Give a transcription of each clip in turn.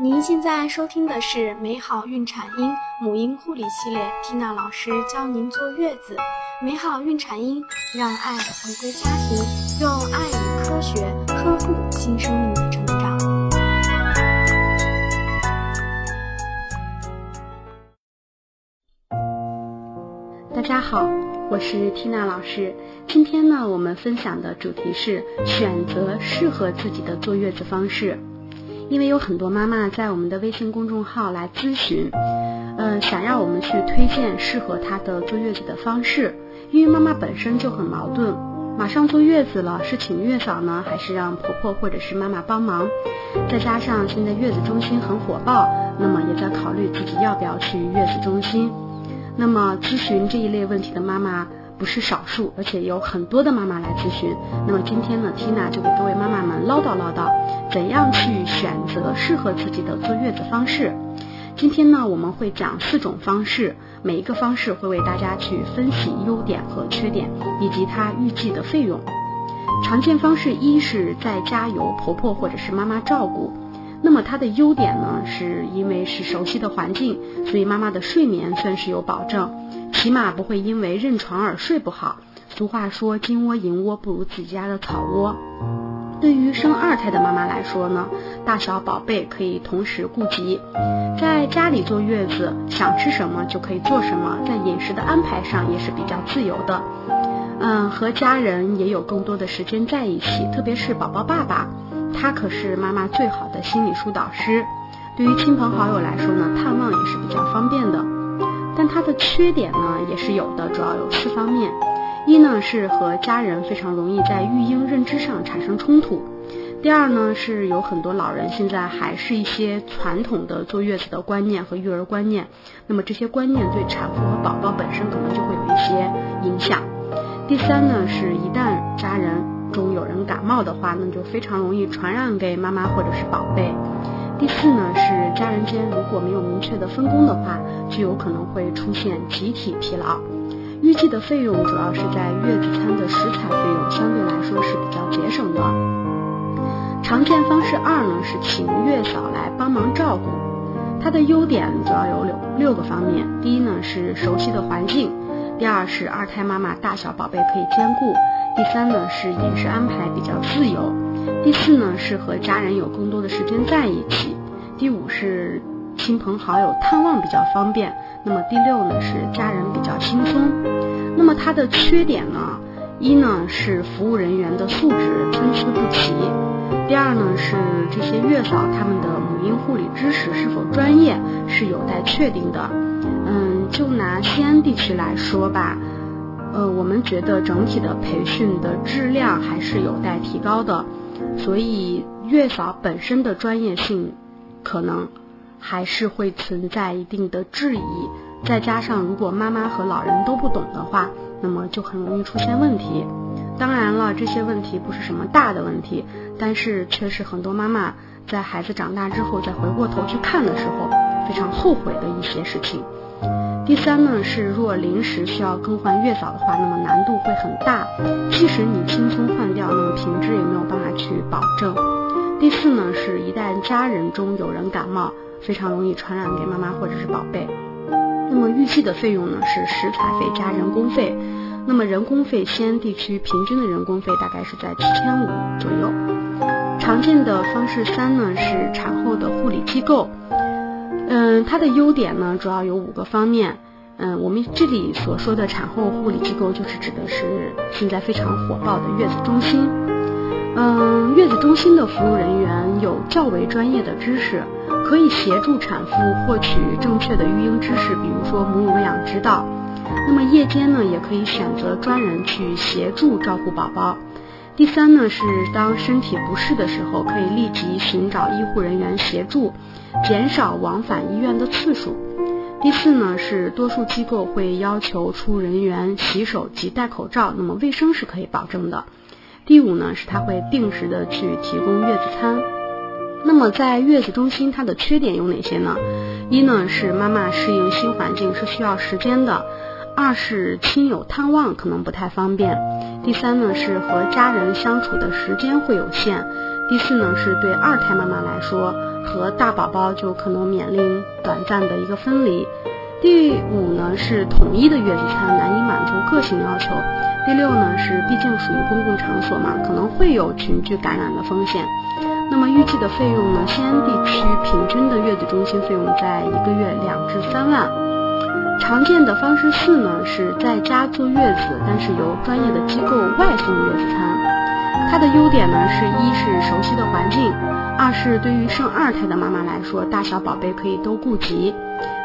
您现在收听的是美好孕产婴母婴护理系列，缇娜老师教您坐月子。美好孕产婴，让爱回归家庭，用爱与科学呵护新生命的成长。大家好，我是缇娜老师。今天呢，我们分享的主题是选择适合自己的坐月子方式。因为有很多妈妈在我们的微信公众号来咨询，嗯，想让我们去推荐适合她的坐月子的方式。因为妈妈本身就很矛盾，马上坐月子了，是请月嫂呢，还是让婆婆或者是妈妈帮忙？再加上现在月子中心很火爆，那么也在考虑自己要不要去月子中心。那么咨询这一类问题的妈妈。不是少数，而且有很多的妈妈来咨询。那么今天呢，Tina 就给各位妈妈们唠叨唠叨，怎样去选择适合自己的坐月子方式。今天呢，我们会讲四种方式，每一个方式会为大家去分析优点和缺点，以及它预计的费用。常见方式一是在家由婆婆或者是妈妈照顾。那么它的优点呢，是因为是熟悉的环境，所以妈妈的睡眠算是有保证，起码不会因为认床而睡不好。俗话说，金窝银窝不如自己家的草窝。对于生二胎的妈妈来说呢，大小宝贝可以同时顾及，在家里坐月子，想吃什么就可以做什么，在饮食的安排上也是比较自由的。嗯，和家人也有更多的时间在一起，特别是宝宝爸爸。他可是妈妈最好的心理疏导师，对于亲朋好友来说呢，探望也是比较方便的。但它的缺点呢也是有的，主要有四方面：一呢是和家人非常容易在育婴认知上产生冲突；第二呢是有很多老人现在还是一些传统的坐月子的观念和育儿观念，那么这些观念对产妇和宝宝本身可能就会有一些影响；第三呢是一旦家人。中有人感冒的话，那就非常容易传染给妈妈或者是宝贝。第四呢，是家人间如果没有明确的分工的话，就有可能会出现集体疲劳。预计的费用主要是在月子餐的食材费用，相对来说是比较节省的。常见方式二呢，是请月嫂来帮忙照顾。它的优点主要有六六个方面：第一呢是熟悉的环境；第二是二胎妈妈大小宝贝可以兼顾。第三呢是饮食安排比较自由，第四呢是和家人有更多的时间在一起，第五是亲朋好友探望比较方便，那么第六呢是家人比较轻松。那么它的缺点呢，一呢是服务人员的素质参差不齐，第二呢是这些月嫂他们的母婴护理知识是否专业是有待确定的。嗯，就拿西安地区来说吧。呃，我们觉得整体的培训的质量还是有待提高的，所以月嫂本身的专业性可能还是会存在一定的质疑。再加上如果妈妈和老人都不懂的话，那么就很容易出现问题。当然了，这些问题不是什么大的问题，但是却是很多妈妈在孩子长大之后再回过头去看的时候非常后悔的一些事情。第三呢是，若临时需要更换月嫂的话，那么难度会很大。即使你轻松换掉，那么品质也没有办法去保证。第四呢是，一旦家人中有人感冒，非常容易传染给妈妈或者是宝贝。那么预计的费用呢是食材费加人工费。那么人工费，西安地区平均的人工费大概是在七千五左右。常见的方式三呢是产后的护理机构。嗯，它的优点呢，主要有五个方面。嗯，我们这里所说的产后护理机构，就是指的是现在非常火爆的月子中心。嗯，月子中心的服务人员有较为专业的知识，可以协助产妇获取正确的育婴知识，比如说母乳喂养指导。那么夜间呢，也可以选择专人去协助照顾宝宝。第三呢，是当身体不适的时候，可以立即寻找医护人员协助，减少往返医院的次数。第四呢，是多数机构会要求出人员洗手及戴口罩，那么卫生是可以保证的。第五呢，是他会定时的去提供月子餐。那么在月子中心，它的缺点有哪些呢？一呢，是妈妈适应新环境是需要时间的。二是亲友探望可能不太方便，第三呢是和家人相处的时间会有限，第四呢，是对二胎妈妈来说，和大宝宝就可能面临短暂的一个分离。第五呢，是统一的月子餐难以满足个性要求。第六呢，是毕竟属于公共场所嘛，可能会有群聚感染的风险。那么预计的费用呢？西安地区平均的月子中心费用在一个月两至三万。常见的方式四呢，是在家坐月子，但是由专业的机构外送月子餐。它的优点呢，是一是熟悉的环境，二是对于生二胎的妈妈来说，大小宝贝可以都顾及。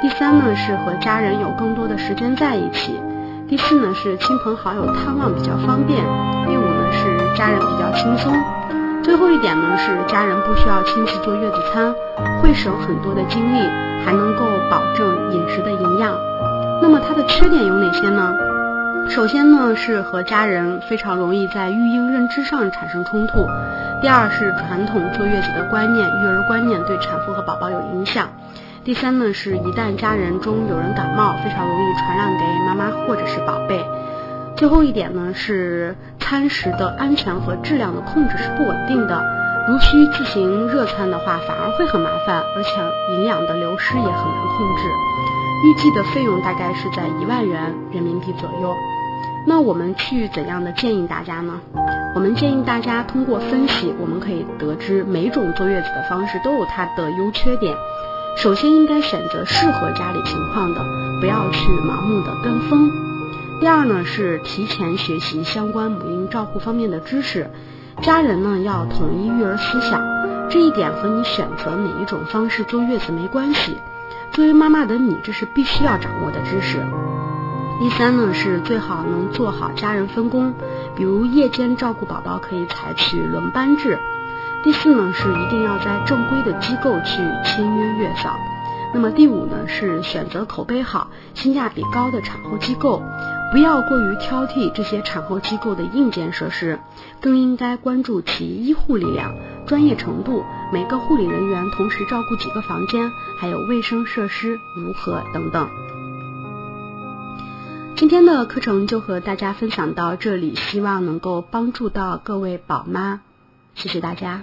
第三呢，是和家人有更多的时间在一起。第四呢，是亲朋好友探望比较方便。第五呢，是家人比较轻松。最后一点呢，是家人不需要亲自做月子餐，会省很多的精力，还能够保证饮食的营养。那么它的缺点有哪些呢？首先呢，是和家人非常容易在育婴认知上产生冲突；第二是传统坐月子的观念、育儿观念对产妇和宝宝有影响；第三呢，是一旦家人中有人感冒，非常容易传染给妈妈或者是宝贝。最后一点呢，是餐食的安全和质量的控制是不稳定的。如需自行热餐的话，反而会很麻烦，而且营养的流失也很难控制。预计的费用大概是在一万元人民币左右。那我们去怎样的建议大家呢？我们建议大家通过分析，我们可以得知每种坐月子的方式都有它的优缺点。首先应该选择适合家里情况的，不要去盲目的跟风。第二呢是提前学习相关母婴照护方面的知识，家人呢要统一育儿思想，这一点和你选择哪一种方式坐月子没关系。作为妈妈的你，这是必须要掌握的知识。第三呢是最好能做好家人分工，比如夜间照顾宝宝可以采取轮班制。第四呢是一定要在正规的机构去签约月嫂。那么第五呢是选择口碑好、性价比高的产后机构。不要过于挑剔这些产后机构的硬件设施，更应该关注其医护力量、专业程度，每个护理人员同时照顾几个房间，还有卫生设施如何等等。今天的课程就和大家分享到这里，希望能够帮助到各位宝妈，谢谢大家。